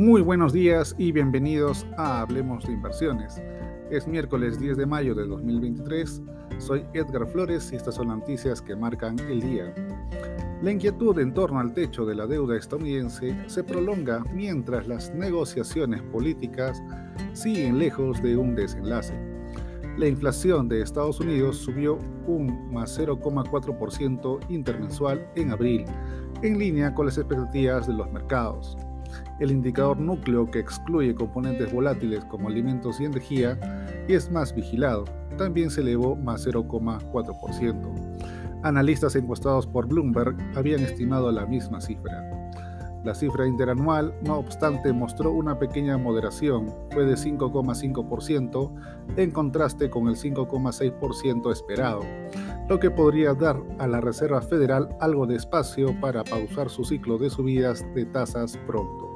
Muy buenos días y bienvenidos a Hablemos de Inversiones. Es miércoles 10 de mayo de 2023. Soy Edgar Flores y estas son las noticias que marcan el día. La inquietud en torno al techo de la deuda estadounidense se prolonga mientras las negociaciones políticas siguen lejos de un desenlace. La inflación de Estados Unidos subió un más 0,4% intermensual en abril, en línea con las expectativas de los mercados. El indicador núcleo que excluye componentes volátiles como alimentos y energía y es más vigilado, también se elevó más 0,4%. Analistas encuestados por Bloomberg habían estimado la misma cifra. La cifra interanual, no obstante, mostró una pequeña moderación, fue de 5,5% en contraste con el 5,6% esperado, lo que podría dar a la Reserva Federal algo de espacio para pausar su ciclo de subidas de tasas pronto.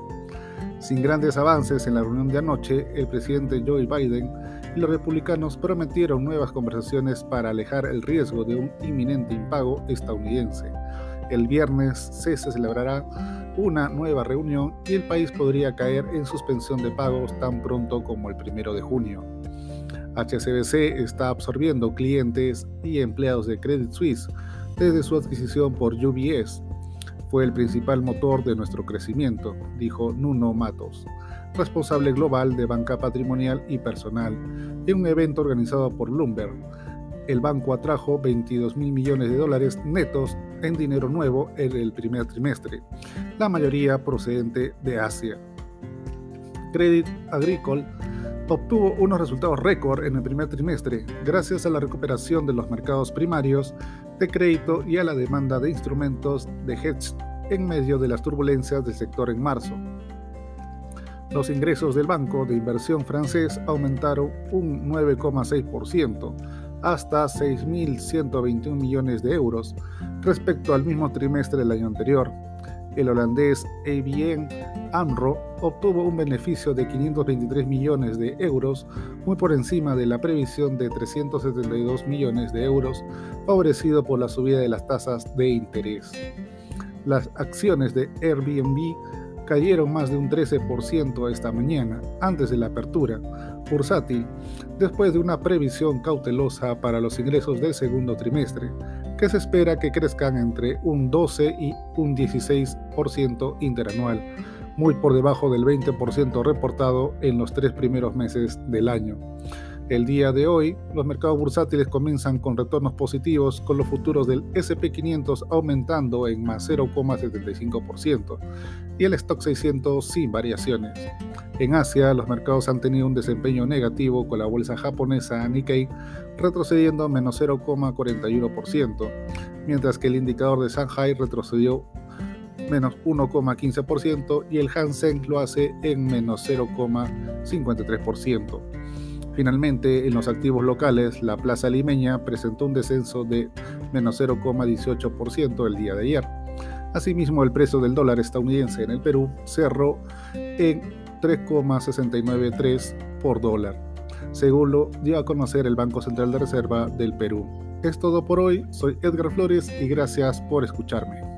Sin grandes avances en la reunión de anoche, el presidente Joe Biden y los republicanos prometieron nuevas conversaciones para alejar el riesgo de un inminente impago estadounidense. El viernes se celebrará una nueva reunión y el país podría caer en suspensión de pagos tan pronto como el primero de junio. HSBC está absorbiendo clientes y empleados de Credit Suisse desde su adquisición por UBS. Fue el principal motor de nuestro crecimiento, dijo Nuno Matos, responsable global de banca patrimonial y personal, en un evento organizado por Bloomberg el banco atrajo 22 mil millones de dólares netos en dinero nuevo en el primer trimestre, la mayoría procedente de Asia. Credit Agricole obtuvo unos resultados récord en el primer trimestre gracias a la recuperación de los mercados primarios de crédito y a la demanda de instrumentos de hedge en medio de las turbulencias del sector en marzo. Los ingresos del banco de inversión francés aumentaron un 9,6%, hasta 6.121 millones de euros respecto al mismo trimestre del año anterior. El holandés ABN AMRO obtuvo un beneficio de 523 millones de euros, muy por encima de la previsión de 372 millones de euros, favorecido por la subida de las tasas de interés. Las acciones de Airbnb cayeron más de un 13% esta mañana, antes de la apertura bursátil, después de una previsión cautelosa para los ingresos del segundo trimestre, se espera que crezcan entre un 12 y un 16% interanual, muy por debajo del 20% reportado en los tres primeros meses del año. El día de hoy, los mercados bursátiles comienzan con retornos positivos, con los futuros del SP500 aumentando en más 0,75% y el Stock 600 sin variaciones. En Asia, los mercados han tenido un desempeño negativo, con la bolsa japonesa Nikkei retrocediendo menos 0,41%, mientras que el indicador de Shanghai retrocedió menos 1,15% y el Hansen lo hace en menos 0,53%. Finalmente, en los activos locales, la plaza limeña presentó un descenso de menos 0,18% el día de ayer. Asimismo, el precio del dólar estadounidense en el Perú cerró en 3,693 por dólar, según lo dio a conocer el Banco Central de Reserva del Perú. Es todo por hoy, soy Edgar Flores y gracias por escucharme.